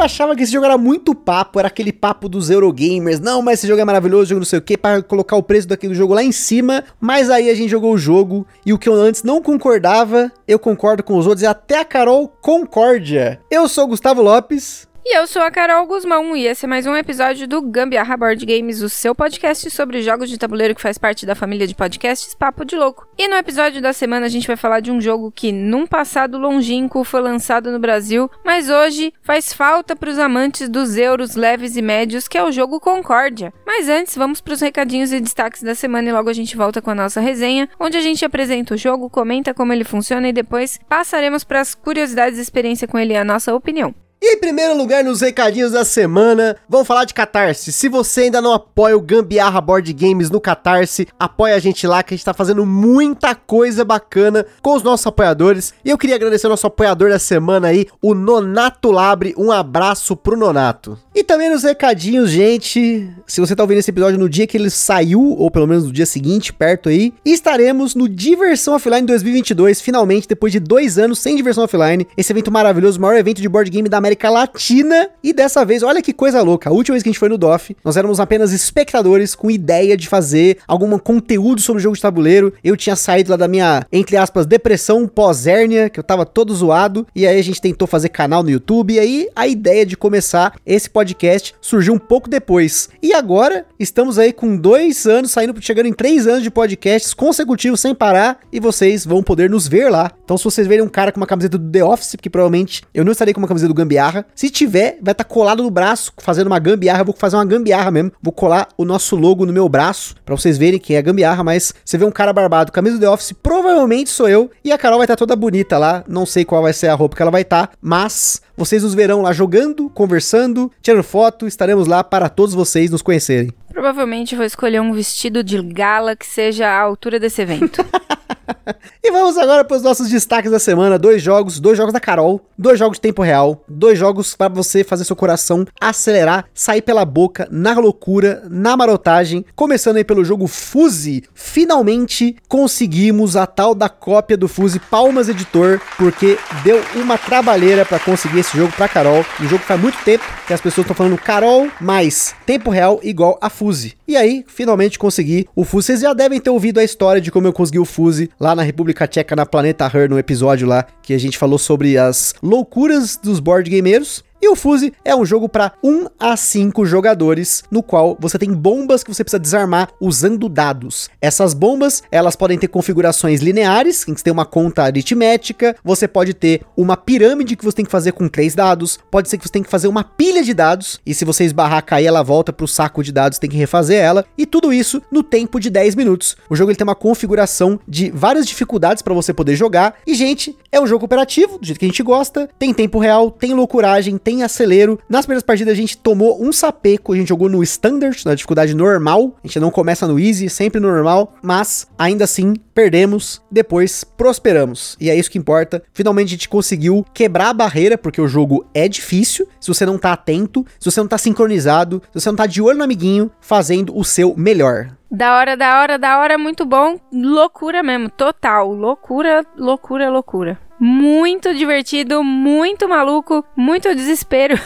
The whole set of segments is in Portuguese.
Eu achava que esse jogo era muito papo, era aquele papo dos Eurogamers. Não, mas esse jogo é maravilhoso, jogo não sei o que, para colocar o preço daquele jogo lá em cima. Mas aí a gente jogou o jogo e o que eu antes não concordava, eu concordo com os outros e até a Carol concórdia. Eu sou Gustavo Lopes. E eu sou a Carol Guzmão e esse é mais um episódio do Gambiarra Board Games, o seu podcast sobre jogos de tabuleiro que faz parte da família de podcasts Papo de Louco. E no episódio da semana a gente vai falar de um jogo que num passado longínquo foi lançado no Brasil, mas hoje faz falta para os amantes dos euros leves e médios, que é o jogo Concórdia. Mas antes, vamos para os recadinhos e destaques da semana e logo a gente volta com a nossa resenha, onde a gente apresenta o jogo, comenta como ele funciona e depois passaremos para as curiosidades e experiência com ele e a nossa opinião. E em primeiro lugar nos recadinhos da semana, vamos falar de Catarse. Se você ainda não apoia o Gambiarra Board Games no Catarse, apoia a gente lá que a gente tá fazendo muita coisa bacana com os nossos apoiadores. E eu queria agradecer ao nosso apoiador da semana aí, o Nonato Labre. Um abraço pro Nonato. E também nos recadinhos, gente, se você tá ouvindo esse episódio no dia que ele saiu, ou pelo menos no dia seguinte, perto aí, estaremos no Diversão Offline 2022, finalmente, depois de dois anos sem Diversão Offline. Esse evento maravilhoso, o maior evento de board game da América América Latina. E dessa vez, olha que coisa louca. A última vez que a gente foi no DOF, nós éramos apenas espectadores com ideia de fazer algum conteúdo sobre o jogo de tabuleiro. Eu tinha saído lá da minha, entre aspas, depressão pós-hérnia, que eu tava todo zoado. E aí a gente tentou fazer canal no YouTube. E aí a ideia de começar esse podcast surgiu um pouco depois. E agora estamos aí com dois anos, saindo, chegando em três anos de podcasts consecutivos sem parar. E vocês vão poder nos ver lá. Então, se vocês verem um cara com uma camiseta do The Office, porque provavelmente eu não estarei com uma camiseta do Gambiarra gambiarra. Se tiver, vai estar tá colado no braço, fazendo uma gambiarra. Eu vou fazer uma gambiarra mesmo. Vou colar o nosso logo no meu braço, para vocês verem que é gambiarra. Mas você vê um cara barbado, camisa do The Office, provavelmente sou eu. E a Carol vai estar tá toda bonita lá. Não sei qual vai ser a roupa que ela vai estar, tá, mas vocês nos verão lá jogando, conversando, tirando foto. Estaremos lá para todos vocês nos conhecerem. Provavelmente vou escolher um vestido de gala que seja à altura desse evento. e vamos agora para os nossos destaques da semana. Dois jogos, dois jogos da Carol, dois jogos de tempo real, dois jogos para você fazer seu coração acelerar, sair pela boca, na loucura, na marotagem. Começando aí pelo jogo Fuse. Finalmente conseguimos a tal da cópia do Fuse Palmas Editor, porque deu uma trabalheira para conseguir esse jogo para Carol. Um jogo que faz muito tempo que as pessoas estão falando Carol mais tempo real igual a Fuse. E aí, finalmente consegui o Fuse. Vocês já devem ter ouvido a história de como eu consegui o Fuse lá na República Tcheca, na Planeta Her, no episódio lá que a gente falou sobre as loucuras dos board gameiros. E o Fuse é um jogo para 1 a 5 jogadores, no qual você tem bombas que você precisa desarmar usando dados. Essas bombas, elas podem ter configurações lineares, que você tem uma conta aritmética, você pode ter uma pirâmide que você tem que fazer com três dados, pode ser que você tem que fazer uma pilha de dados, e se você esbarrar, cair, ela volta pro saco de dados, tem que refazer ela, e tudo isso no tempo de 10 minutos. O jogo ele tem uma configuração de várias dificuldades para você poder jogar, e gente, é um jogo cooperativo, do jeito que a gente gosta, tem tempo real, tem loucuragem, tem tem acelero. Nas primeiras partidas a gente tomou um sapeco, a gente jogou no standard, na dificuldade normal. A gente não começa no easy, sempre normal, mas ainda assim perdemos, depois prosperamos. E é isso que importa. Finalmente a gente conseguiu quebrar a barreira, porque o jogo é difícil. Se você não tá atento, se você não tá sincronizado, se você não tá de olho no amiguinho, fazendo o seu melhor. Da hora, da hora, da hora, muito bom. Loucura mesmo, total. Loucura, loucura, loucura. Muito divertido, muito maluco, muito desespero.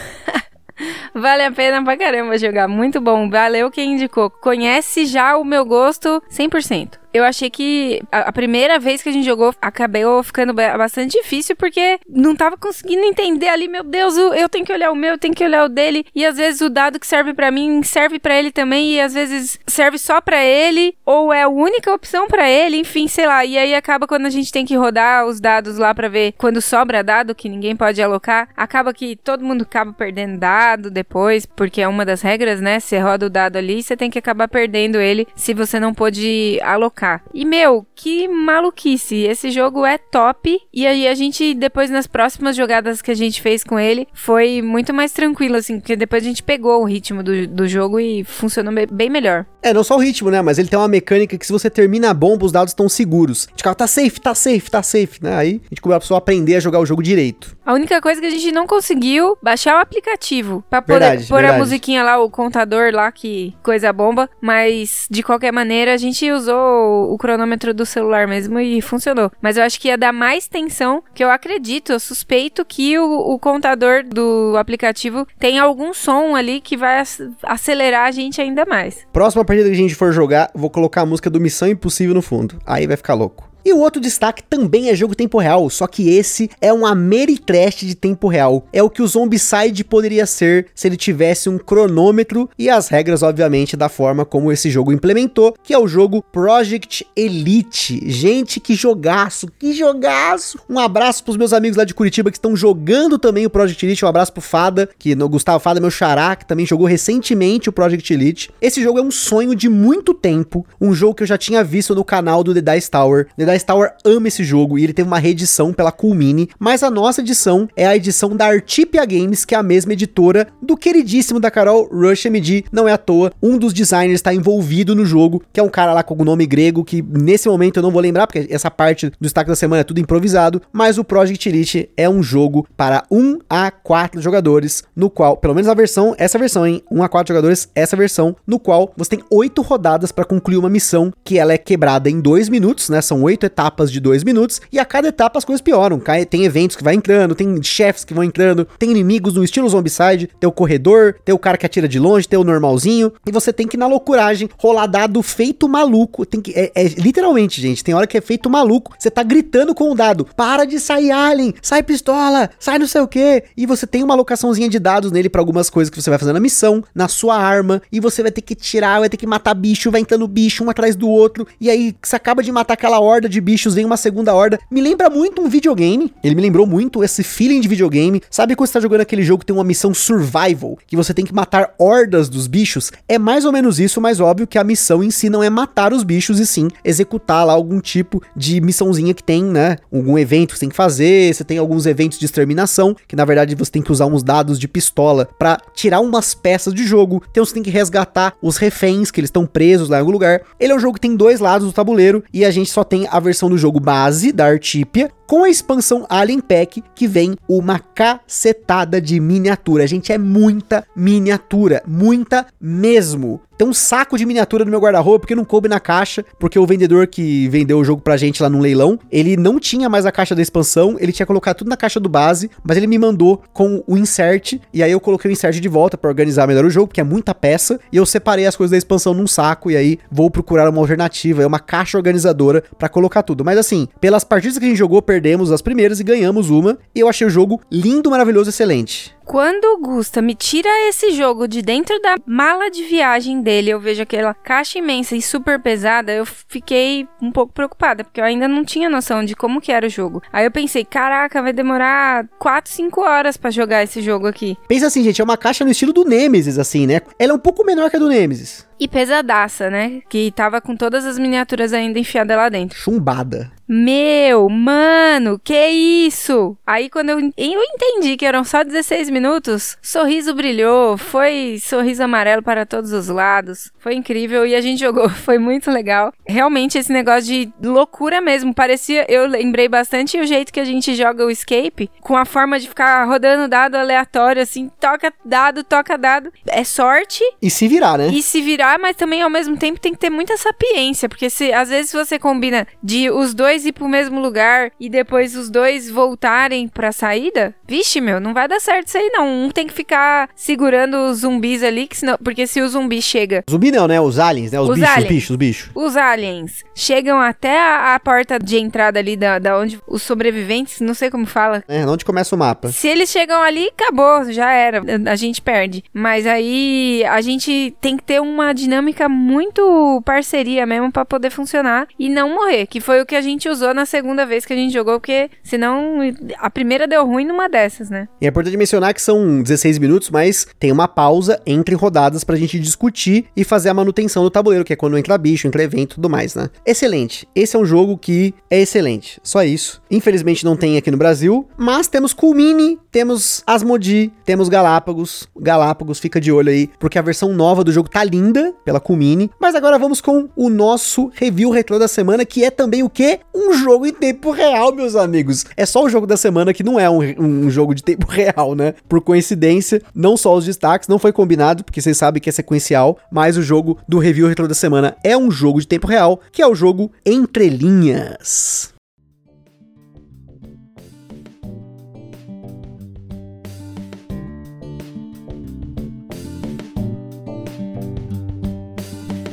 vale a pena pra caramba jogar. Muito bom. Valeu quem indicou. Conhece já o meu gosto 100% eu achei que a, primeira vez que a gente jogou acabou ficando bastante difícil porque não tava conseguindo entender ali, meu Deus, eu tenho que olhar o meu, eu tenho que olhar o dele e às vezes o dado que serve para mim serve para ele também e às vezes serve só para ele ou é a única opção para ele, enfim, sei lá. E aí acaba quando a gente tem que rodar os dados lá para ver quando sobra dado que ninguém pode alocar, acaba que todo mundo acaba perdendo dado depois, porque é uma das regras, né? Você roda o dado ali, você tem que acabar perdendo ele se você não pode alocar E, meu, que maluquice. Esse jogo é top. E aí a gente, depois nas próximas jogadas que a gente fez com ele, foi muito mais tranquilo, assim, porque depois a gente pegou o ritmo do, do jogo e funcionou bem melhor. É, não só o ritmo, né? Mas ele tem uma mecânica que se você termina a bomba, os dados estão seguros. A gente fala, tá safe, tá safe, tá safe, né? Aí a gente começou a aprender a jogar o jogo direito. A única coisa que a gente não conseguiu baixar o aplicativo pra poder Verdade, pôr a verdade. musiquinha lá, o contador lá, que coisa bomba. Mas de qualquer maneira, a gente usou o cronômetro do celular mesmo e funcionou. Mas eu acho que ia dar mais tensão, que eu acredito, eu suspeito que o, o contador do aplicativo tem algum som ali que vai ac- acelerar a gente ainda mais. Próxima partida que a gente for jogar, vou colocar a música do Missão Impossível no fundo. Aí vai ficar louco. E o outro destaque também é jogo tempo real, só que esse é um Ameritrash de tempo real. É o que o Zombicide poderia ser se ele tivesse um cronômetro e as regras, obviamente, da forma como esse jogo implementou, que é o jogo Project Elite. Gente, que jogaço, que jogaço! Um abraço pros meus amigos lá de Curitiba que estão jogando também o Project Elite. Um abraço pro Fada, que no Gustavo Fada, meu xará, que também jogou recentemente o Project Elite. Esse jogo é um sonho de muito tempo, um jogo que eu já tinha visto no canal do The Dice Tower. The Tower ama esse jogo e ele teve uma reedição pela Coolmini, mas a nossa edição é a edição da Artipia Games, que é a mesma editora do queridíssimo da Carol Rush MD. Não é à toa, um dos designers está envolvido no jogo, que é um cara lá com o nome grego, que nesse momento eu não vou lembrar, porque essa parte do destaque da semana é tudo improvisado, mas o Project Elite é um jogo para 1 a 4 jogadores, no qual, pelo menos a versão, essa versão, hein? 1 a 4 jogadores, essa versão, no qual você tem 8 rodadas para concluir uma missão, que ela é quebrada em 2 minutos, né? São 8 etapas de 2 minutos, e a cada etapa as coisas pioram. Tem eventos que vai entrando, tem chefes que vão entrando, tem inimigos no estilo Zombicide, tem o corredor, tem o cara que atira de longe, tem o normalzinho, e você tem que na loucuragem, rolar dado feito maluco. Tem que. É, é- literalmente, gente, tem hora que é feito maluco. Você tá gritando com o dado: para de sair alien, sai pistola, sai não sei o que. E você tem uma alocaçãozinha de dados nele pra algumas coisas que você vai fazer na missão, na sua arma, e você vai ter que tirar, vai ter que matar bicho, vai entrando bicho um atrás do outro, e aí você acaba de matar aquela horda de bichos, vem uma segunda horda. Me lembra muito um videogame, ele me lembrou muito esse feeling de videogame. Sabe quando você tá jogando aquele jogo que tem uma missão survival, que você tem que matar hordas dos bichos? É mais ou menos isso, mas óbvio que a missão em si não é matar os bichos, e sim executar lá algum tipo de missãozinha que tem, né? Algum evento que você tem que fazer, você tem alguns eventos de exterminação, que na verdade você tem que usar uns dados de pistola pra tirar umas peças de jogo. Então você tem que resgatar os reféns, que eles estão presos lá em algum lugar. Ele é um jogo que tem dois lados do tabuleiro, e a gente só tem a versão do jogo base, da Artipia, com a expansão Alien Pack, que vem uma cacetada de miniatura. Gente, é muita miniatura, muita mesmo. Tem um saco de miniatura no meu guarda-roupa porque não coube na caixa, porque o vendedor que vendeu o jogo pra gente lá no leilão, ele não tinha mais a caixa da expansão, ele tinha colocado tudo na caixa do base, mas ele me mandou com o insert, e aí eu coloquei o insert de volta pra organizar melhor o jogo, porque é muita peça, e eu separei as coisas da expansão num saco, e aí vou procurar uma alternativa, é uma caixa organizadora pra colocar tudo. Mas assim, pelas partidas que a gente jogou, perdemos as primeiras e ganhamos uma, e eu achei o jogo lindo, maravilhoso, excelente. Quando o Gusta me tira esse jogo de dentro da mala de viagem dele, eu vejo aquela caixa imensa e super pesada, eu fiquei um pouco preocupada, porque eu ainda não tinha noção de como que era o jogo. Aí eu pensei, caraca, vai demorar 4, 5 horas pra jogar esse jogo aqui. Pensa assim, gente, é uma caixa no estilo do Nemesis, assim, né? Ela é um pouco menor que a do Nemesis. E pesadaça, né? Que tava com todas as miniaturas ainda enfiadas lá dentro. Chumbada. Meu, mano, que isso? Aí quando eu, eu entendi que eram só 16 minutos, sorriso brilhou, foi sorriso amarelo para todos os lados. Foi incrível e a gente jogou, foi muito legal. Realmente esse negócio de loucura mesmo, parecia, eu lembrei bastante o jeito que a gente joga o escape, com a forma de ficar rodando dado aleatório assim, toca dado, toca dado. É sorte E se virar, né? e se virar, mas também ao mesmo tempo tem que ter muita sapiência, porque se às vezes você combina de os dois ir pro mesmo lugar e depois os dois voltarem pra saída, vixe, meu, não vai dar certo isso aí não. Um tem que ficar segurando os zumbis ali, que senão, porque se o zumbi chega Zumbi não, né? Os aliens, né? Os, Os bichos, os aliens. bichos, os bichos. os aliens chegam até a, a porta de entrada ali da, da onde os sobreviventes, não sei como fala. É, onde começa o mapa. Se eles chegam ali, acabou, já era. A gente perde. Mas aí a gente tem que ter uma dinâmica muito parceria mesmo pra poder funcionar e não morrer, que foi o que a gente usou na segunda vez que a gente jogou, porque senão a primeira deu ruim numa dessas, né? E é importante mencionar que são 16 minutos, mas tem uma pausa entre rodadas pra gente discutir e fazer a manutenção do tabuleiro, que é quando entra bicho, entra evento e tudo mais, né? Excelente. Esse é um jogo que é excelente. Só isso. Infelizmente não tem aqui no Brasil, mas temos Culmini, temos Asmodi, temos Galápagos. Galápagos, fica de olho aí, porque a versão nova do jogo tá linda pela Culmini. Mas agora vamos com o nosso review retrô da semana, que é também o quê? Um jogo em tempo real, meus amigos. É só o jogo da semana que não é um, um jogo de tempo real, né? Por coincidência, não só os destaques, não foi combinado, porque vocês sabem que é sequencial, mas o jogo do review retrô da semana é um jogo de tempo real, que é o jogo Entre Linhas.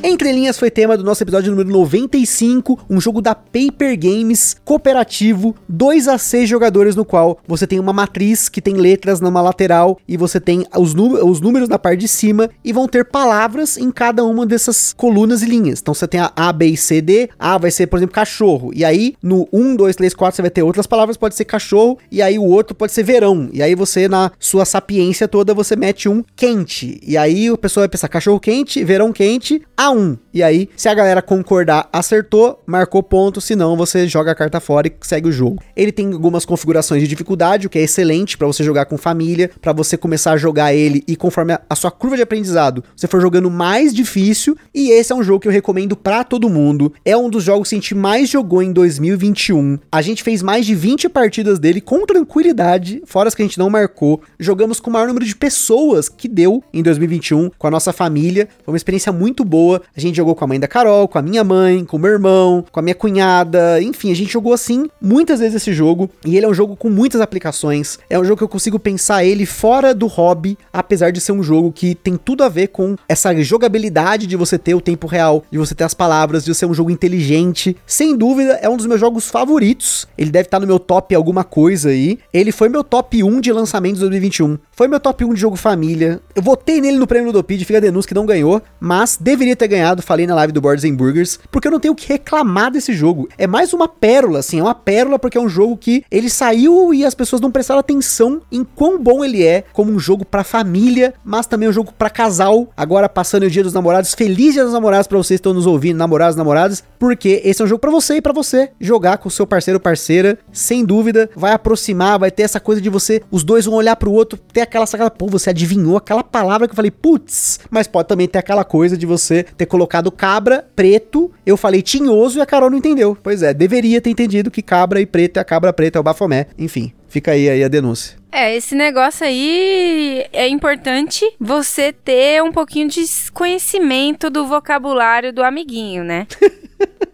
Entre Linhas foi tema do nosso episódio número 95, um jogo da Paper Games cooperativo, 2 a 6 jogadores no qual você tem uma matriz que tem letras numa lateral e você tem os, os números na parte de cima e vão ter palavras em cada uma dessas colunas e linhas. Então você tem a A, B e C, D. A vai ser, por exemplo, cachorro. E aí no 1, 2, 3, 4 você vai ter outras palavras, pode ser cachorro e aí o outro pode ser verão. E aí você na sua sapiência toda você mete um quente. E aí o pessoal vai pensar cachorro quente, verão quente, A 1. E aí, se a galera concordar, acertou, marcou ponto, senão você joga a carta fora e segue o jogo. Ele tem algumas configurações de dificuldade, o que é excelente para você jogar com família, para você começar a jogar ele e conforme a, sua curva de aprendizado, você for jogando mais difícil. E esse é um jogo que eu recomendo para todo mundo. É um dos jogos que a gente mais jogou em 2021. A gente fez mais de 20 partidas dele com tranquilidade, fora as que a gente não marcou. Jogamos com o maior número de pessoas que deu em 2021 com a nossa família. Foi uma experiência muito boa. A gente jogou com a mãe da Carol, com a minha mãe, com o meu irmão, com a minha cunhada, enfim, a gente jogou assim muitas vezes esse jogo e ele é um jogo com muitas aplicações. É um jogo que eu consigo pensar ele fora do hobby, apesar de ser um jogo que tem tudo a ver com essa jogabilidade de você ter o tempo real, de você ter as palavras, de ser um jogo inteligente. Sem dúvida, é um dos meus jogos favoritos. Ele deve estar no meu top alguma coisa aí. Ele foi meu top 1 de lançamentos de 2021. Foi meu top 1 de jogo família. Eu votei nele no prêmio do Pid, fica a denúncia que não ganhou, mas deveria ter ganhado, falei na live do Boards and Burgers, porque eu não tenho o que reclamar desse jogo. É mais uma pérola, assim, é uma pérola porque é um jogo que ele saiu e as pessoas não prestaram atenção em quão bom ele é como um jogo para família, mas também um jogo para casal. Agora passando o Dia dos Namorados, feliz Dia dos Namorados para vocês que estão nos ouvindo, namorados, namoradas, porque esse é um jogo para você e para você jogar com o seu parceiro ou parceira, sem dúvida, vai aproximar, vai ter essa coisa de você, os dois vão olhar pro outro, ter aquela sacada, pô, você adivinhou aquela palavra que eu falei, putz, mas pode também ter aquela coisa de você ter colocado cabra, preto, eu falei tinhoso e a Carol não entendeu. Pois é, deveria ter entendido que cabra e preto é a cabra preta, é o bafomé. Enfim, fica aí, aí a denúncia. É, esse negócio aí é importante você ter um pouquinho de conhecimento do vocabulário do amiguinho, né?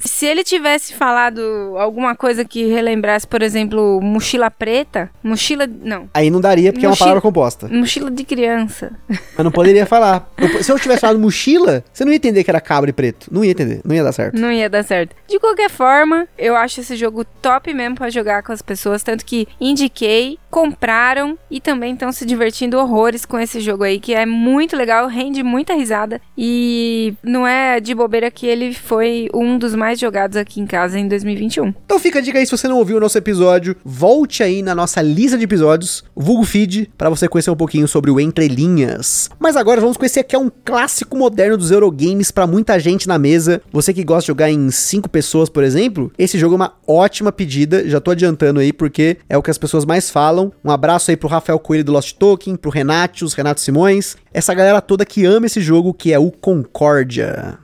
Se ele tivesse falado alguma coisa que relembrasse, por exemplo, mochila preta, mochila. Não. Aí não daria porque mochila, é uma palavra composta. Mochila de criança. Mas não poderia falar. Se eu tivesse falado mochila, você não ia entender que era cabra e preto. Não ia entender. Não ia dar certo. Não ia dar certo. De qualquer forma, eu acho esse jogo top mesmo para jogar com as pessoas. Tanto que indiquei, compraram e também estão se divertindo horrores com esse jogo aí, que é muito legal, rende muita risada. E não é de bobeira que ele foi um dos mais mais jogados aqui em casa em 2021. Então fica a dica aí, se você não ouviu o nosso episódio, volte aí na nossa lista de episódios, vulgo feed, para você conhecer um pouquinho sobre o Entre Linhas. Mas agora vamos conhecer aqui é um clássico moderno dos Eurogames para muita gente na mesa. Você que gosta de jogar em 5 pessoas, por exemplo, esse jogo é uma ótima pedida, já tô adiantando aí porque é o que as pessoas mais falam. Um abraço aí pro Rafael Coelho do Lost Token, pro Renatius, Renato Simões, essa galera toda que ama esse jogo que é o Concórdia.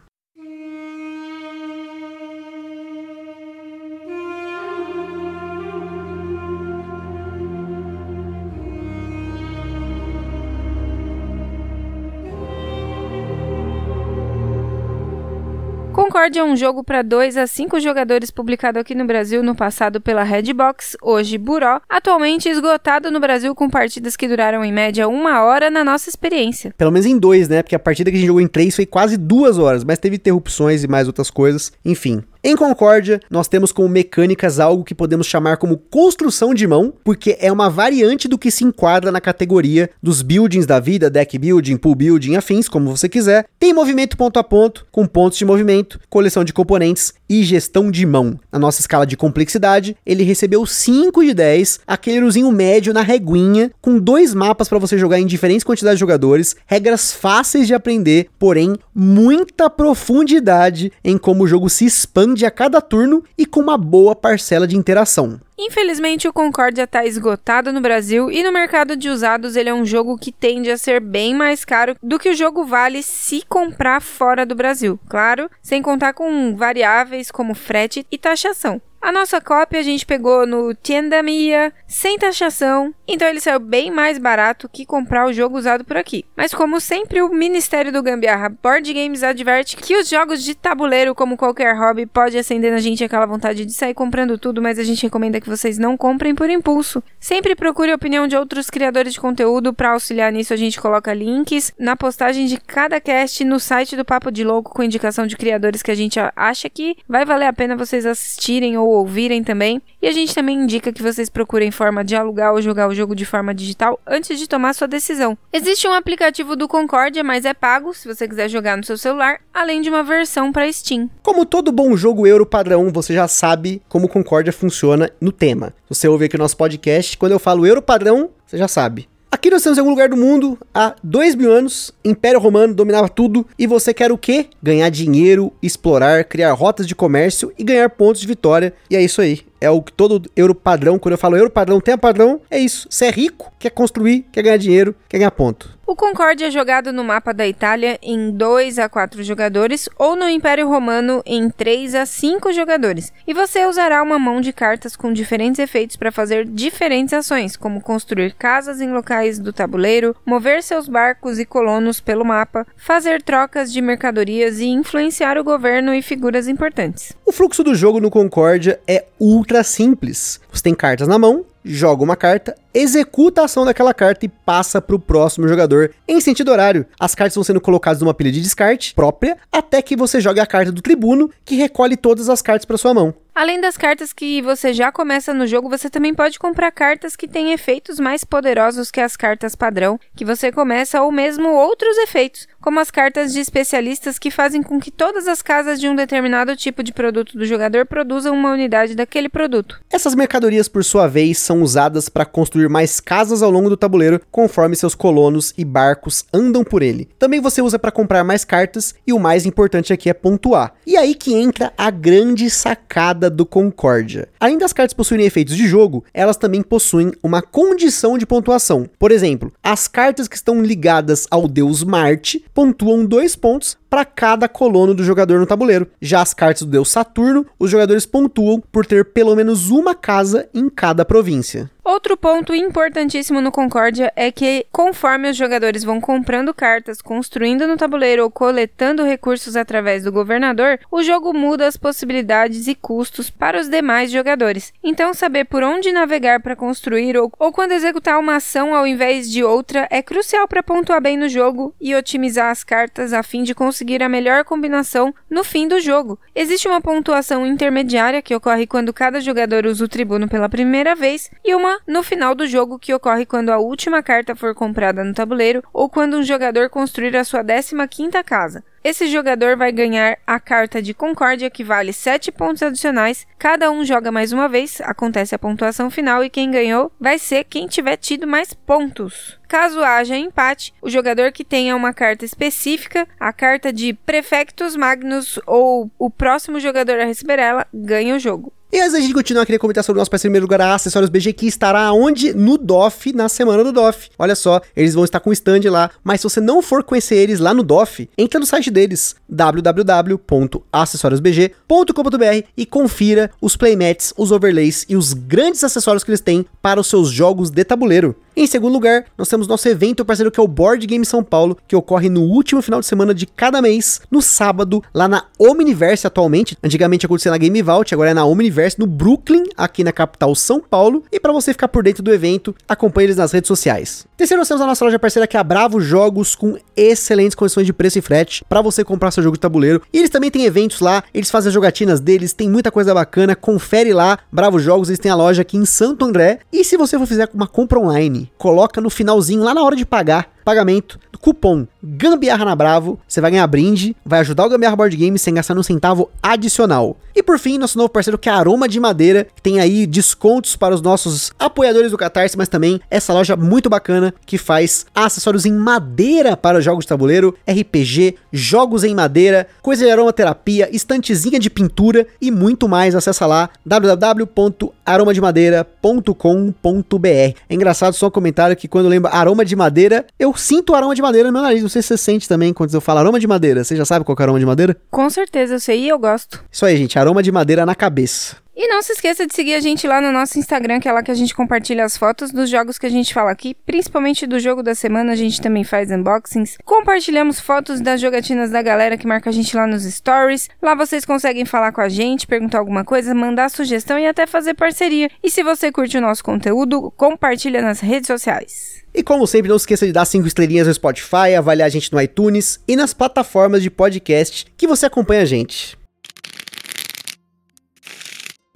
Concorde é um jogo para 2 a 5 jogadores publicado aqui no Brasil no passado pela Redbox, hoje Buró, atualmente esgotado no Brasil com partidas que duraram em média uma hora na nossa experiência. Pelo menos em dois, né? Porque a partida que a gente jogou em três foi quase duas horas, mas teve interrupções e mais outras coisas. Enfim, Em Concórdia, nós temos como mecânicas algo que podemos chamar como construção de mão, porque é uma variante do que se enquadra na categoria dos buildings da vida, deck building, pool building, afins, como você quiser. Tem movimento ponto a ponto, com pontos de movimento, coleção de componentes e gestão de mão. Na nossa escala de complexidade, ele recebeu 5 de 10, aquele luzinho médio na reguinha, com dois mapas para você jogar em diferentes quantidades de jogadores, regras fáceis de aprender, porém muita profundidade em como o jogo se expande a cada turno e com uma boa parcela de interação. Infelizmente, o Concórdia está esgotado no Brasil e no mercado de usados ele é um jogo que tende a ser bem mais caro do que o jogo vale se comprar fora do Brasil. Claro, sem contar com variáveis como frete e taxação. A nossa cópia a gente pegou no Tienda Mia, sem taxação, então ele saiu bem mais barato que comprar o jogo usado por aqui. Mas como sempre, o Ministério do Gambiarra Board Games adverte que os jogos de tabuleiro, como qualquer hobby, pode acender na gente aquela vontade de sair comprando tudo, mas a gente recomenda que vocês não comprem por impulso. Sempre procure a opinião de outros criadores de conteúdo, para auxiliar nisso a gente coloca links na postagem de cada cast no site do Papo de Louco com indicação de criadores que a gente acha que vai valer a pena vocês assistirem ou ouvirem também. E a gente também indica que vocês procurem forma de alugar ou jogar o jogo de forma digital antes de tomar sua decisão. Existe um aplicativo do Concórdia, mas é pago se você quiser jogar no seu celular, além de uma versão para Steam. Como todo bom jogo euro padrão, você já sabe como o Concórdia funciona no tema. Você ouve aqui o nosso podcast, quando eu falo euro padrão, você já sabe. Aqui nós temos em algum lugar do mundo, há dois mil anos, Império Romano dominava tudo, e você quer o quê? Ganhar dinheiro, explorar, criar rotas de comércio e ganhar pontos de vitória. E é isso aí. É o que todo euro padrão, quando eu falo euro padrão, tem padrão, é isso. Você é rico, quer construir, quer ganhar dinheiro, quer ganhar ponto. O Concórdia é jogado no mapa da Itália em 2 a 4 jogadores ou no Império Romano em 3 a 5 jogadores. E você usará uma mão de cartas com diferentes efeitos para fazer diferentes ações, como construir casas em locais do tabuleiro, mover seus barcos e colonos pelo mapa, fazer trocas de mercadorias e influenciar o governo e figuras importantes. O fluxo do jogo no Concórdia é ultra simples. Você tem cartas na mão, joga uma carta, executa a ação daquela carta e passa para o próximo jogador em sentido horário. As cartas vão sendo colocadas numa pilha de descarte própria até que você jogue a carta do tribuno, que recolhe todas as cartas para sua mão. Além das cartas que você já começa no jogo, você também pode comprar cartas que têm efeitos mais poderosos que as cartas padrão que você começa ou mesmo outros efeitos, como as cartas de especialistas que fazem com que todas as casas de um determinado tipo de produto do jogador produzam uma unidade daquele produto. Essas mercadorias, por sua vez, são usadas para construir mais casas ao longo do tabuleiro, conforme seus colonos e barcos andam por ele. Também você usa para comprar mais cartas e o mais importante aqui é pontuar. E aí que entra a grande sacada do Concórdia. Além das cartas possuírem efeitos de jogo, elas também possuem uma condição de pontuação. Por exemplo, as cartas que estão ligadas ao deus Marte pontuam dois pontos para cada colono do jogador no tabuleiro. Já as cartas do deus Saturno, os jogadores pontuam por ter pelo menos uma casa em cada província. Outro ponto importantíssimo no Concórdia é que, conforme os jogadores vão comprando cartas, construindo no tabuleiro ou coletando recursos através do governador, o jogo muda as possibilidades e custos para os demais jogadores. Então, saber por onde navegar para construir ou, ou quando executar uma ação ao invés de outra é crucial para pontuar bem no jogo e otimizar as cartas a fim de conseguir a melhor combinação no fim do jogo. Existe uma pontuação intermediária que ocorre quando cada jogador usa o tribuno pela primeira vez e uma no final do jogo que ocorre quando a última carta for comprada no tabuleiro ou quando um jogador construir a sua 15ª casa. Esse jogador vai ganhar a carta de Concórdia, que vale 7 pontos adicionais. Cada um joga mais uma vez, acontece a pontuação final e quem ganhou vai ser quem tiver tido mais pontos. Caso haja empate, o jogador que tenha uma carta específica, a carta de Prefectus Magnus ou o próximo jogador a receber ela, ganha o jogo. E antes da gente continuar, queria comentar sobre o nosso parceiro primeiro lugar, a Acessórios BG, que estará onde? No DOF, na semana do DOF. Olha só, eles vão estar com stand lá, mas se você não for conhecer eles lá no DOF, entra no site deles, www.acessoriosbg.com.br e confira os playmats, os overlays e os grandes acessórios que eles têm para os seus jogos de tabuleiro. Em segundo lugar, nós temos nosso evento parceiro que é o Board Game São Paulo, que ocorre no último final de semana de cada mês, no sábado, lá na Omniverse atualmente. Antigamente acontecia na Game Vault, agora é na Omniverse, no Brooklyn, aqui na capital São Paulo. E para você ficar por dentro do evento, acompanhe eles nas redes sociais. Terceiro, nós temos a nossa loja parceira que é a Bravo Jogos, com excelentes condições de preço e frete para você comprar seu jogo de tabuleiro. E eles também têm eventos lá, eles fazem as jogatinas deles, tem muita coisa bacana. Confere lá, Bravo Jogos, eles têm a loja aqui em Santo André. E se você for fazer uma compra online, coloca no finalzinho, lá na hora de pagar, pagamento, cupom Gambiarra na Bravo, você vai ganhar brinde, vai ajudar o Gambiarra Board Game sem gastar um centavo adicional. E por fim, nosso novo parceiro que é Aroma de Madeira, que tem aí descontos para os nossos apoiadores do Catarse, mas também essa loja muito bacana que faz acessórios em madeira para jogos de tabuleiro, RPG, jogos em madeira, coisa de aromaterapia, estantezinha de pintura e muito mais. Acessa lá www.aromademadeira.com.br. É engraçado só um comentário que quando lembra aroma de madeira, eu sinto aroma de madeira no meu nariz. Não sei se você sente também quando eu falo aroma de madeira. Você já sabe qual é o aroma de madeira? Com certeza, eu sei e eu gosto. Isso aí, gente. Aroma de madeira na cabeça. E não se esqueça de seguir a gente lá no nosso Instagram, que é lá que a gente compartilha as fotos dos jogos que a gente fala aqui, principalmente do jogo da semana, a gente também faz unboxings. Compartilhamos fotos das jogatinas da galera que marca a gente lá nos stories. Lá vocês conseguem falar com a gente, perguntar alguma coisa, mandar sugestão e até fazer parceria. E se você curte o nosso conteúdo, compartilha nas redes sociais. E como sempre, não esqueça de dar 5 estrelinhas no Spotify, avaliar a gente no iTunes e nas plataformas de podcast que você acompanha a gente.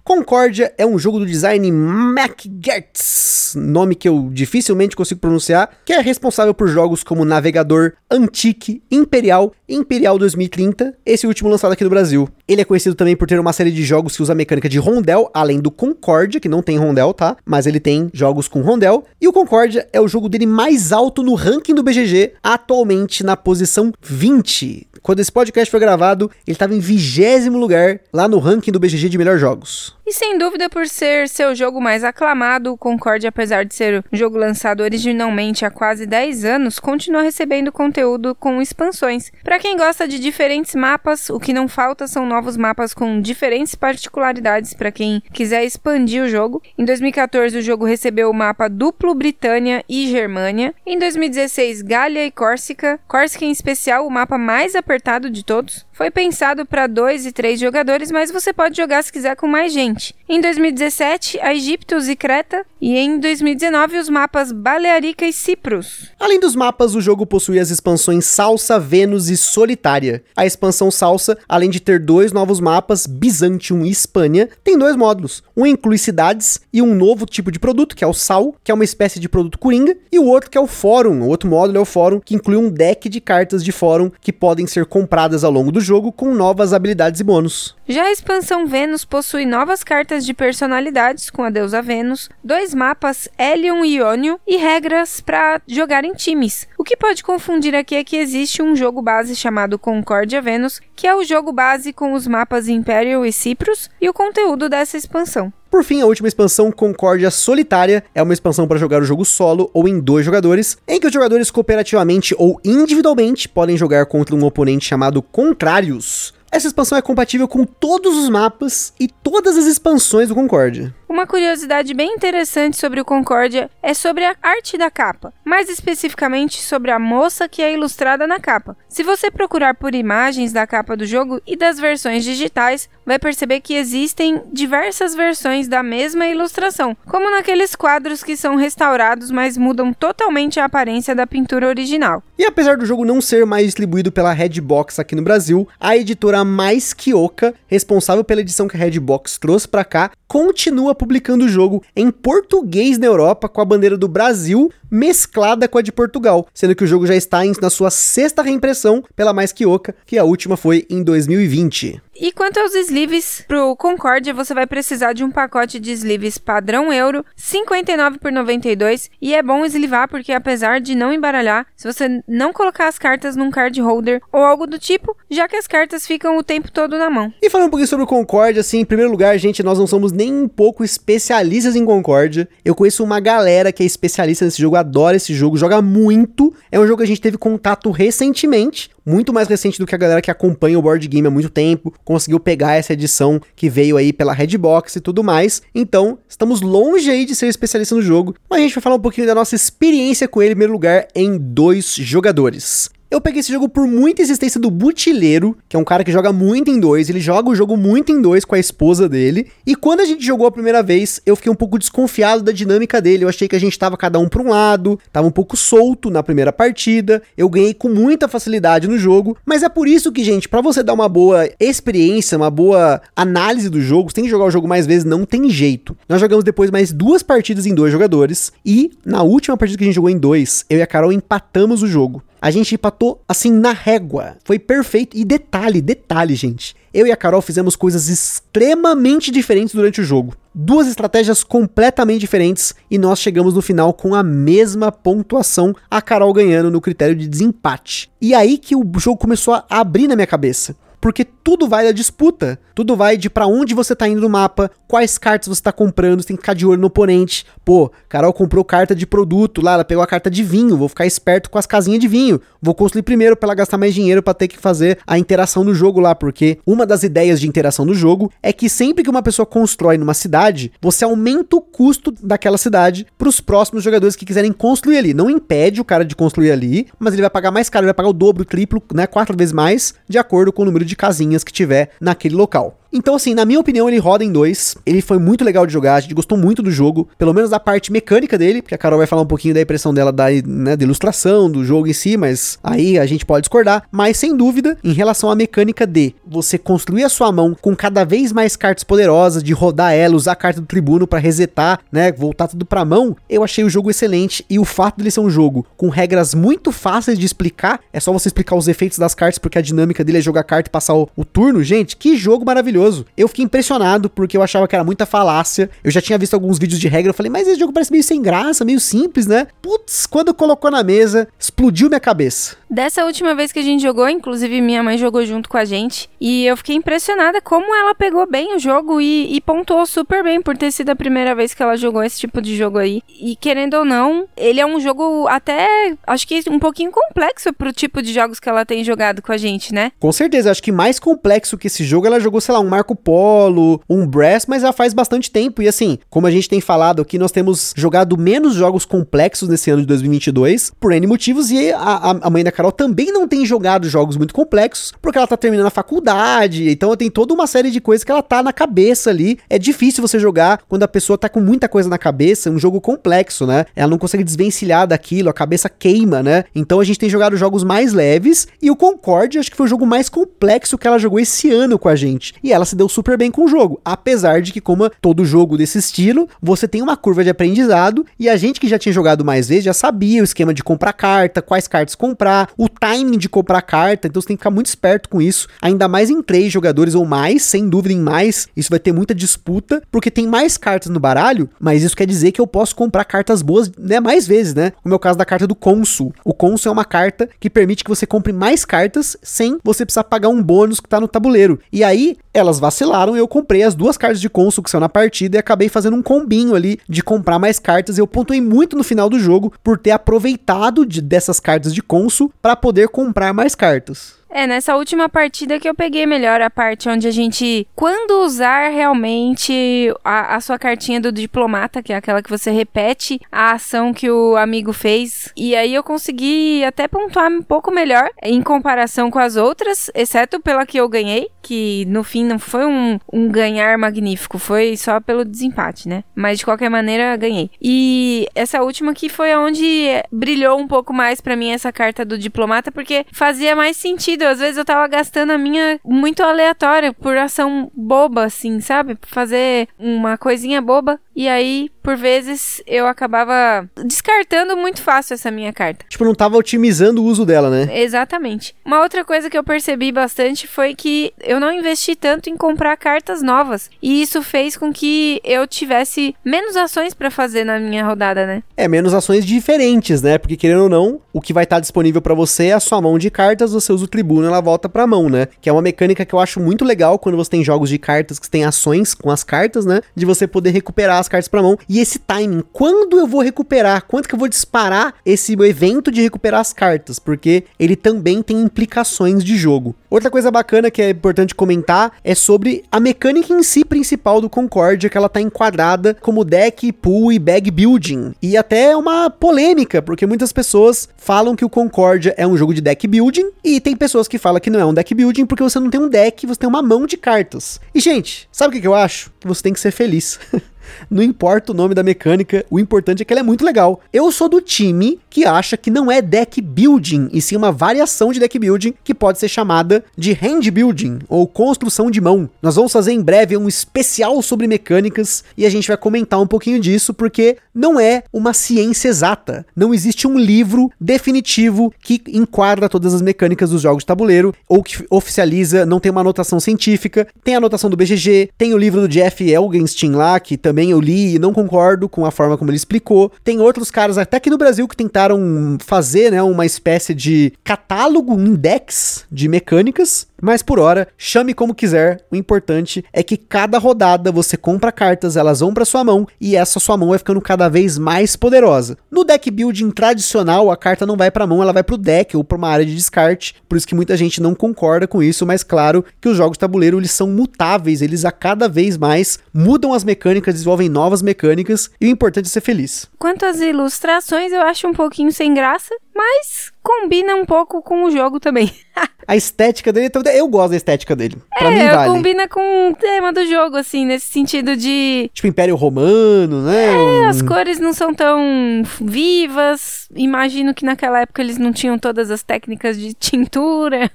Concórdia é um jogo do design MacGertz, nome que eu dificilmente consigo pronunciar, que é responsável por jogos como Navegador, Antique, Imperial Imperial 2030, esse último lançado aqui no Brasil. Ele é conhecido também por ter uma série de jogos que usa a mecânica de rondel, além do Concórdia, que não tem rondel, tá? Mas ele tem jogos com rondel. E o Concórdia é o jogo dele mais alto no ranking do BGG, atualmente na posição 20. Quando esse podcast foi gravado, ele estava em vigésimo lugar lá no ranking do BGG de melhores jogos. E sem dúvida, por ser seu jogo mais aclamado, o Concorde, apesar de ser um jogo lançado originalmente há quase 10 anos, continua recebendo conteúdo com expansões. Para quem gosta de diferentes mapas, o que não falta são novos mapas com diferentes particularidades para quem quiser expandir o jogo. Em 2014, o jogo recebeu o mapa duplo Britânia e Germânia. Em 2016, Gália e Córsica. Córsica, em especial, o mapa mais apertado de todos. Foi pensado para dois e três jogadores, mas você pode jogar se quiser com mais gente. Em 2017, a Egiptos e Creta, e em 2019, os mapas Balearica e Cipros. Além dos mapas, o jogo possui as expansões Salsa, Vênus e Solitária. A expansão Salsa, além de ter dois novos mapas, Byzantium e Espanha, tem dois módulos. Um inclui cidades e um novo tipo de produto, que é o Sal, que é uma espécie de produto coringa, e o outro que é o Fórum. O outro módulo é o Fórum, que inclui um deck de cartas de Fórum que podem ser compradas ao longo do jogo com novas habilidades e bônus. Já a expansão Vênus possui novas cartas de personalidades com a deusa Vênus, dois mapas Helion e Iônio e regras para jogar em times. O que pode confundir aqui é que existe um jogo base chamado Concórdia Vênus, que é o jogo base com os mapas Imperial e Cyprus e o conteúdo dessa expansão. Por fim, a última expansão, Concórdia Solitária, é uma expansão para jogar o jogo solo ou em dois jogadores, em que os jogadores cooperativamente ou individualmente podem jogar contra um oponente chamado Contrários. Essa expansão é compatível com todos os mapas e todas as expansões do Concórdia. Uma curiosidade bem interessante sobre o Concórdia é sobre a arte da capa, mais especificamente sobre a moça que é ilustrada na capa. Se você procurar por imagens da capa do jogo e das versões digitais, vai perceber que existem diversas versões da mesma ilustração, como naqueles quadros que são restaurados, mas mudam totalmente a aparência da pintura original. E apesar do jogo não ser mais distribuído pela Redbox aqui no Brasil, a editora Mais Kioka, responsável pela edição que a Redbox trouxe para cá, continua publicando o jogo em português na Europa com a bandeira do Brasil mesclada com a de Portugal, sendo que o jogo já está em, na sua sexta reimpressão pela Mais Kioka, que a última foi em 2020. E quanto aos sleeves, pro Concórdia você vai precisar de um pacote de sleeves padrão euro, 59 por 92, e é bom eslivar porque apesar de não embaralhar, se você não colocar as cartas num card holder ou algo do tipo, já que as cartas ficam o tempo todo na mão. E falando um pouquinho sobre o Concórdia, assim, em primeiro lugar, gente, nós não somos nem um pouco especialistas em Concórdia. Eu conheço uma galera que é especialista nesse jogo adora esse jogo, joga muito. É um jogo que a gente teve contato recentemente, muito mais recente do que a galera que acompanha o board game há muito tempo, conseguiu pegar essa edição que veio aí pela Redbox e tudo mais. Então, estamos longe aí de ser especialista no jogo, mas a gente vai falar um pouquinho da nossa experiência com ele em primeiro lugar em dois jogadores. Eu peguei esse jogo por muita insistência do Butileiro, que é um cara que joga muito em dois, ele joga o jogo muito em dois com a esposa dele. E quando a gente jogou a primeira vez, eu fiquei um pouco desconfiado da dinâmica dele. Eu achei que a gente tava cada um pra um lado, tava um pouco solto na primeira partida. Eu ganhei com muita facilidade no jogo, mas é por isso que, gente, para você dar uma boa experiência, uma boa análise do jogo, você tem que jogar o jogo mais vezes, não tem jeito. Nós jogamos depois mais duas partidas em dois jogadores e na última partida que a gente jogou em dois, eu e a Carol empatamos o jogo. A gente empatou assim na régua. Foi perfeito. E detalhe, detalhe, gente. Eu e a Carol fizemos coisas extremamente diferentes durante o jogo. Duas estratégias completamente diferentes e nós chegamos no final com a mesma pontuação, a Carol ganhando no critério de desempate. E aí que o jogo começou a abrir na minha cabeça porque tudo vai da disputa. Tudo vai de para onde você tá indo no mapa, quais cartas você tá comprando, você tem que ficar de olho no oponente. Pô, Carol comprou carta de produto lá, ela pegou a carta de vinho, vou ficar esperto com as casinhas de vinho. Vou construir primeiro para ela gastar mais dinheiro para ter que fazer a interação no jogo lá, porque uma das ideias de interação do jogo é que sempre que uma pessoa constrói numa cidade, você aumenta o custo daquela cidade para os próximos jogadores que quiserem construir ali. Não impede o cara de construir ali, mas ele vai pagar mais caro, ele vai pagar o dobro, o triplo, né, quatro vezes mais, de acordo com o número de casinhas que tiver naquele local. Então, assim, na minha opinião, ele roda em dois. Ele foi muito legal de jogar, a gente gostou muito do jogo, pelo menos da parte mecânica dele, porque a Carol vai falar um pouquinho da impressão dela da, né, da ilustração do jogo em si, mas aí a gente pode discordar. Mas sem dúvida, em relação à mecânica de você construir a sua mão com cada vez mais cartas poderosas, de rodar ela, usar a carta do tribuno para resetar, né, voltar tudo pra mão, eu achei o jogo excelente. E o fato dele ser um jogo com regras muito fáceis de explicar, é só você explicar os efeitos das cartas, porque a dinâmica dele é jogar carta e passar o, o turno. Gente, que jogo maravilhoso! Maravilhoso. Eu fiquei impressionado porque eu achava que era muita falácia. Eu já tinha visto alguns vídeos de regra, eu falei, mas esse jogo parece meio sem graça, meio simples, né? Putz, quando colocou na mesa, explodiu minha cabeça. Dessa última vez que a gente jogou, inclusive minha mãe jogou junto com a gente, e eu fiquei impressionada como ela pegou bem o jogo e, e pontuou super bem por ter sido a primeira vez que ela jogou esse tipo de jogo aí. E querendo ou não, ele é um jogo até, acho que um pouquinho complexo pro tipo de jogos que ela tem jogado com a gente, né? Com certeza, acho que mais complexo que esse jogo, ela jogou, sei lá, um Marco Polo, um Brass, mas já faz bastante tempo. E assim, como a gente tem falado aqui, nós temos jogado menos jogos complexos nesse ano de 2022, por N motivos, e a, a mãe da Carol também não tem jogado jogos muito complexos, porque ela tá terminando a faculdade, então tem toda uma série de coisas que ela tá na cabeça ali. É difícil você jogar quando a pessoa tá com muita coisa na cabeça, um jogo complexo, né? Ela não consegue desvencilhar daquilo, a cabeça queima, né? Então a gente tem jogado jogos mais leves, e o Concorde acho que foi o jogo mais complexo que ela jogou esse ano com a gente. E ela se deu super bem com o jogo. Apesar de que, como todo jogo desse estilo, você tem uma curva de aprendizado e a gente que já tinha jogado mais vezes já sabia o esquema de comprar carta, quais cartas comprar, o timing de comprar carta, então você tem que ficar muito esperto com isso. Ainda mais em três jogadores ou mais, sem dúvida em mais, isso vai ter muita disputa, porque tem mais cartas no baralho, mas isso quer dizer que eu posso comprar cartas boas, né, mais vezes, né? Como é o caso da carta do Consul. O Consul é uma carta que permite que você compre mais cartas sem você precisar pagar um bônus que tá no tabuleiro. E aí, elas vacilaram e eu comprei as duas cartas de Consul que são na partida e acabei fazendo um combinho ali de comprar mais cartas. Eu pontuei muito no final do jogo por ter aproveitado de, dessas cartas de Consul para poder comprar mais cartas. É, nessa última partida que eu peguei melhor a parte onde a gente. Quando usar realmente a, a, sua cartinha do diplomata, que é aquela que você repete a ação que o amigo fez. E aí eu consegui até pontuar um pouco melhor em comparação com as outras, exceto pela que eu ganhei, que no fim não foi um, um ganhar magnífico, foi só pelo desempate, né? Mas de qualquer maneira ganhei. E essa última que foi onde brilhou um pouco mais para mim essa carta do diplomata, porque fazia mais sentido sentido. Às vezes eu tava gastando a minha muito aleatória por ação boba, assim, sabe? Fazer uma coisinha boba. E aí, por vezes, eu acabava descartando muito fácil essa minha carta. Tipo, não tava otimizando o uso dela, né? Exatamente. Uma outra coisa que eu percebi bastante foi que eu não investi tanto em comprar cartas novas. E isso fez com que eu tivesse menos ações para fazer na minha rodada, né? É, menos ações diferentes, né? Porque querendo ou não, o que vai estar disponível para você é a sua mão de cartas, você usa o tribuno, ela volta pra mão, né? Que é uma mecânica que eu acho muito legal quando você tem jogos de cartas que tem ações com as cartas, né? De você poder recuperar as as cartas pra mão. E esse timing, quando eu vou recuperar, quanto que eu vou disparar esse evento de recuperar as cartas, porque ele também tem implicações de jogo. Outra coisa bacana que é importante comentar é sobre a mecânica em si principal do Concordia, que ela tá enquadrada como deck, pool e bag building. E até uma polêmica, porque muitas pessoas falam que o Concordia é um jogo de deck building, e tem pessoas que falam que não é um deck building porque você não tem um deck, você tem uma mão de cartas. E gente, sabe o que eu acho? Que você tem que ser feliz. Não importa o nome da mecânica, o importante é que ela é muito legal. Eu sou do time que acha que não é deck building, e sim uma variação de deck building que pode ser chamada de hand building ou construção de mão. Nós vamos fazer em breve um especial sobre mecânicas e a gente vai comentar um pouquinho disso porque não é uma ciência exata. Não existe um livro definitivo que enquadra todas as mecânicas dos jogos de tabuleiro ou que oficializa, não tem uma anotação científica. Tem a anotação do BGG, tem o livro do Jeff Elgenstein lá que também também eu li e não concordo com a forma como ele explicou. Tem outros caras, até aqui no Brasil, que tentaram fazer né, uma espécie de catálogo, um index de mecânicas. Mas por hora, chame como quiser, o importante é que cada rodada você compra cartas, elas vão para sua mão e essa sua mão vai ficando cada vez mais poderosa. No deck building tradicional, a carta não vai para mão, ela vai pro deck ou para uma área de descarte. Por isso que muita gente não concorda com isso, mas claro que os jogos de tabuleiro eles são mutáveis, eles a cada vez mais mudam as mecânicas, desenvolvem novas mecânicas e o importante é ser feliz. Quanto às ilustrações, eu acho um pouquinho sem graça, mas combina um pouco com o jogo também. a estética dele, então, eu gosto da estética dele. Pra é, mim vale. combina com o tema do jogo, assim, nesse sentido de. Tipo Império Romano, né? É, as cores não são tão vivas. Imagino que naquela época eles não tinham todas as técnicas de tintura.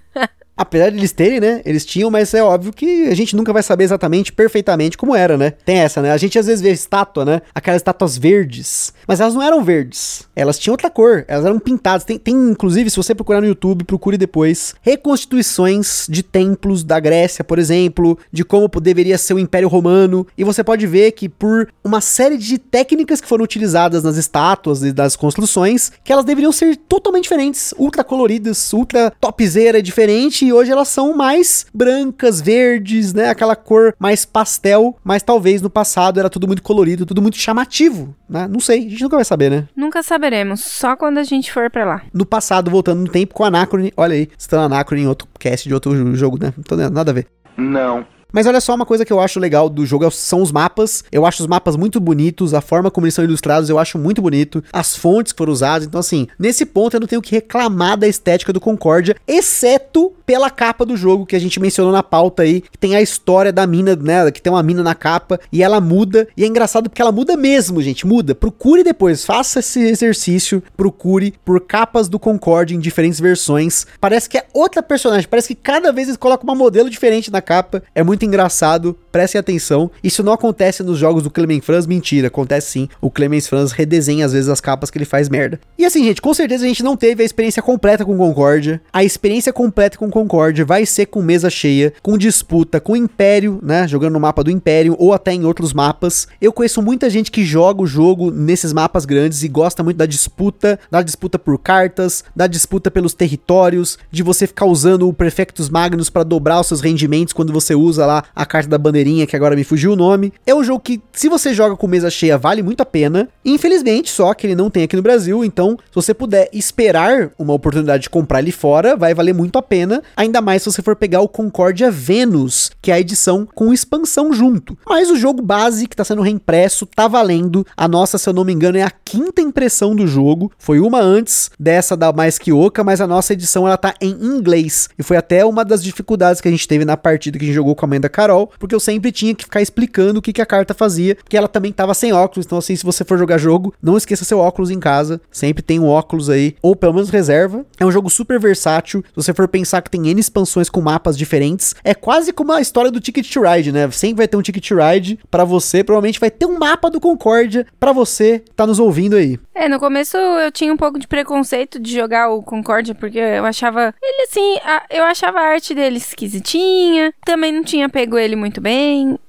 Apesar de eles terem, né? Eles tinham, mas é óbvio que a gente nunca vai saber exatamente, perfeitamente como era, né? Tem essa, né? A gente às vezes vê estátua, né? Aquelas estátuas verdes. Mas elas não eram verdes. Elas tinham outra cor. Elas eram pintadas. Tem, tem inclusive, se você procurar no YouTube, procure depois, reconstituições de templos da Grécia, por exemplo, de como deveria ser o Império Romano. E você pode ver que por uma série de técnicas que foram utilizadas nas estátuas e das construções, que elas deveriam ser totalmente diferentes. Ultra coloridas, ultra topzera, diferente e hoje elas são mais brancas, verdes, né? Aquela cor mais pastel, mas talvez no passado era tudo muito colorido, tudo muito chamativo, né? Não sei, a gente nunca vai saber, né? Nunca saberemos, só quando a gente for para lá. No passado, voltando no tempo com Anacrone, olha aí, estando Anacrone em outro cast de outro jogo, né? Não tô nada a ver. Não. Mas olha só, uma coisa que eu acho legal do jogo são os mapas. Eu acho os mapas muito bonitos, a forma como eles são ilustrados eu acho muito bonito, as fontes que foram usadas. Então, assim, nesse ponto eu não tenho que reclamar da estética do Concórdia, exceto pela capa do jogo que a gente mencionou na pauta aí, que tem a história da mina, né? Que tem uma mina na capa e ela muda. E é engraçado porque ela muda mesmo, gente. Muda. Procure depois, faça esse exercício. Procure por capas do Concorde em diferentes versões. Parece que é outra personagem. Parece que cada vez eles colocam uma modelo diferente na capa. É muito engraçado. Prestem atenção. Isso não acontece nos jogos do Clemens Franz. Mentira, acontece sim. O Clemens Franz redesenha às vezes as capas que ele faz merda. E assim, gente, com certeza a gente não teve a experiência completa com Concórdia. A experiência completa com Concorde vai ser com mesa cheia, com disputa, com Império, né? Jogando no mapa do Império ou até em outros mapas. Eu conheço muita gente que joga o jogo nesses mapas grandes e gosta muito da disputa, da disputa por cartas, da disputa pelos territórios, de você ficar usando o Prefectus Magnus para dobrar os seus rendimentos quando você usa lá a carta da que agora me fugiu o nome. É um jogo que, se você joga com mesa cheia, vale muito a pena. Infelizmente, só que ele não tem aqui no Brasil, então, se você puder esperar uma oportunidade de comprar ele fora, vai valer muito a pena. Ainda mais se você for pegar o Concordia Venus, que é a edição com expansão junto. Mas o jogo base que está sendo reimpresso tá valendo. A nossa, se eu não me engano, é a quinta impressão do jogo. Foi uma antes dessa da Mais Que Oca, mas a nossa edição ela tá em inglês. E foi até uma das dificuldades que a gente teve na partida que a gente jogou com a mãe da Carol, porque eu sempre tinha que ficar explicando o que, que a carta fazia, porque ela também tava sem óculos. Então, assim, se você for jogar jogo, não esqueça seu óculos em casa. Sempre tem um óculos aí, ou pelo menos reserva. É um jogo super versátil. Se você for pensar que tem N expansões com mapas diferentes. É quase como a história do Ticket to Ride, né? Sempre vai ter um Ticket to Ride para você, provavelmente vai ter um mapa do Concórdia para você tá nos ouvindo aí. É, no começo eu tinha um pouco de preconceito de jogar o Concórdia, porque eu achava ele assim, a, eu achava a arte dele esquisitinha, também não tinha pego ele muito bem.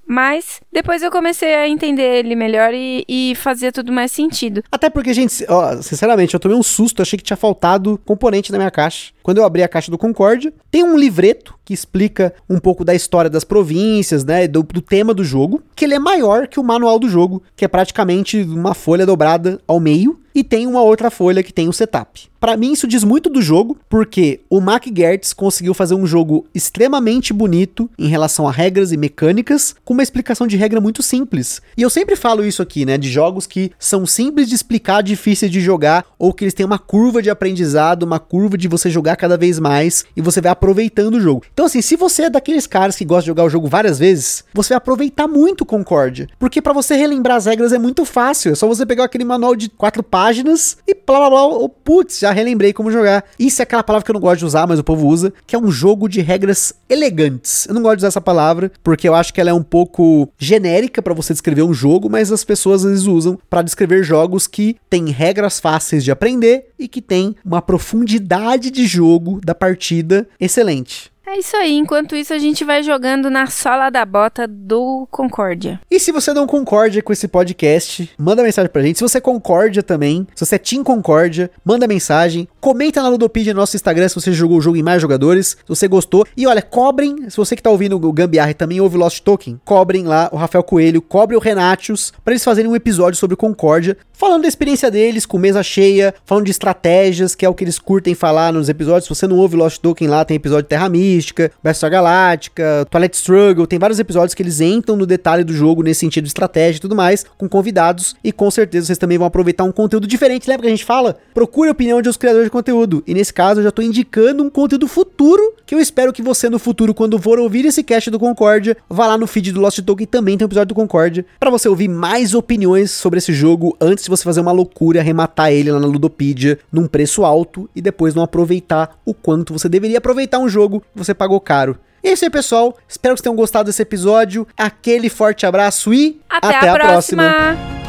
Mas depois eu comecei a entender ele melhor e, e fazia tudo mais sentido. Até porque, gente, ó, sinceramente, eu tomei um susto, achei que tinha faltado componente na minha caixa. Quando eu abri a caixa do Concórdia, tem um livreto que explica um pouco da história das províncias, né, do, do tema do jogo, que ele é maior que o manual do jogo, que é praticamente uma folha dobrada ao meio, e tem uma outra folha que tem o setup. Para mim isso diz muito do jogo, porque o Mac Gertz conseguiu fazer um jogo extremamente bonito em relação a regras e mecânicas, com uma explicação de regra muito simples. E eu sempre falo isso aqui, né, de jogos que são simples de explicar, difíceis de jogar, ou que eles têm uma curva de aprendizado, uma curva de você jogar cada vez mais e você vai aproveitando o jogo. Então assim, se você é daqueles caras que gosta de jogar o jogo várias vezes, você vai aproveitar muito Concórdia, porque para você relembrar as regras é muito fácil, é só você pegar aquele manual de quatro páginas e blá blá blá, oh, putz, já relembrei como jogar. Isso é aquela palavra que eu não gosto de usar, mas o povo usa, que é um jogo de regras elegantes. Eu não gosto de usar essa palavra porque eu acho que ela é um pouco genérica para você descrever um jogo, mas as pessoas às vezes usam para descrever jogos que têm regras fáceis de aprender e que têm uma profundidade de jogo da partida excelente. É isso aí, enquanto isso a gente vai jogando na sola da bota do Concórdia. E se você não concorda com esse podcast, manda mensagem pra gente. Se você concorda também, se você é Team Concórdia, manda mensagem. Comenta na Ludopedia no nosso Instagram se você jogou o jogo em mais jogadores, se você gostou. E olha, cobrem, se você que tá ouvindo o Gambiarra e também ouve Lost Token, cobrem lá o Rafael Coelho, cobre o Renatius, para eles fazerem um episódio sobre Concórdia, falando da experiência deles com mesa cheia, falando de estratégias, que é o que eles curtem falar nos episódios. Se você não ouve Lost Token lá, tem episódio de Terra Mística, Battlestar Galáctica, Twilight Struggle, tem vários episódios que eles entram no detalhe do jogo nesse sentido de estratégia e tudo mais, com convidados, e com certeza vocês também vão aproveitar um conteúdo diferente. Lembra que a gente fala? Procure a opinião de os criadores de conteúdo. E nesse caso eu já tô indicando um conteúdo futuro que eu espero que você no futuro, quando for ouvir esse cast do Concórdia, vá lá no feed do Lost Token também tem um episódio do Concórdia, para você ouvir mais opiniões sobre esse jogo antes de você fazer uma loucura, arrematar ele lá na Ludopedia num preço alto e depois não aproveitar o quanto você deveria aproveitar um jogo você pagou caro. E é isso aí, pessoal. Espero que vocês tenham gostado desse episódio. Aquele forte abraço e até, até a, a próxima. próxima.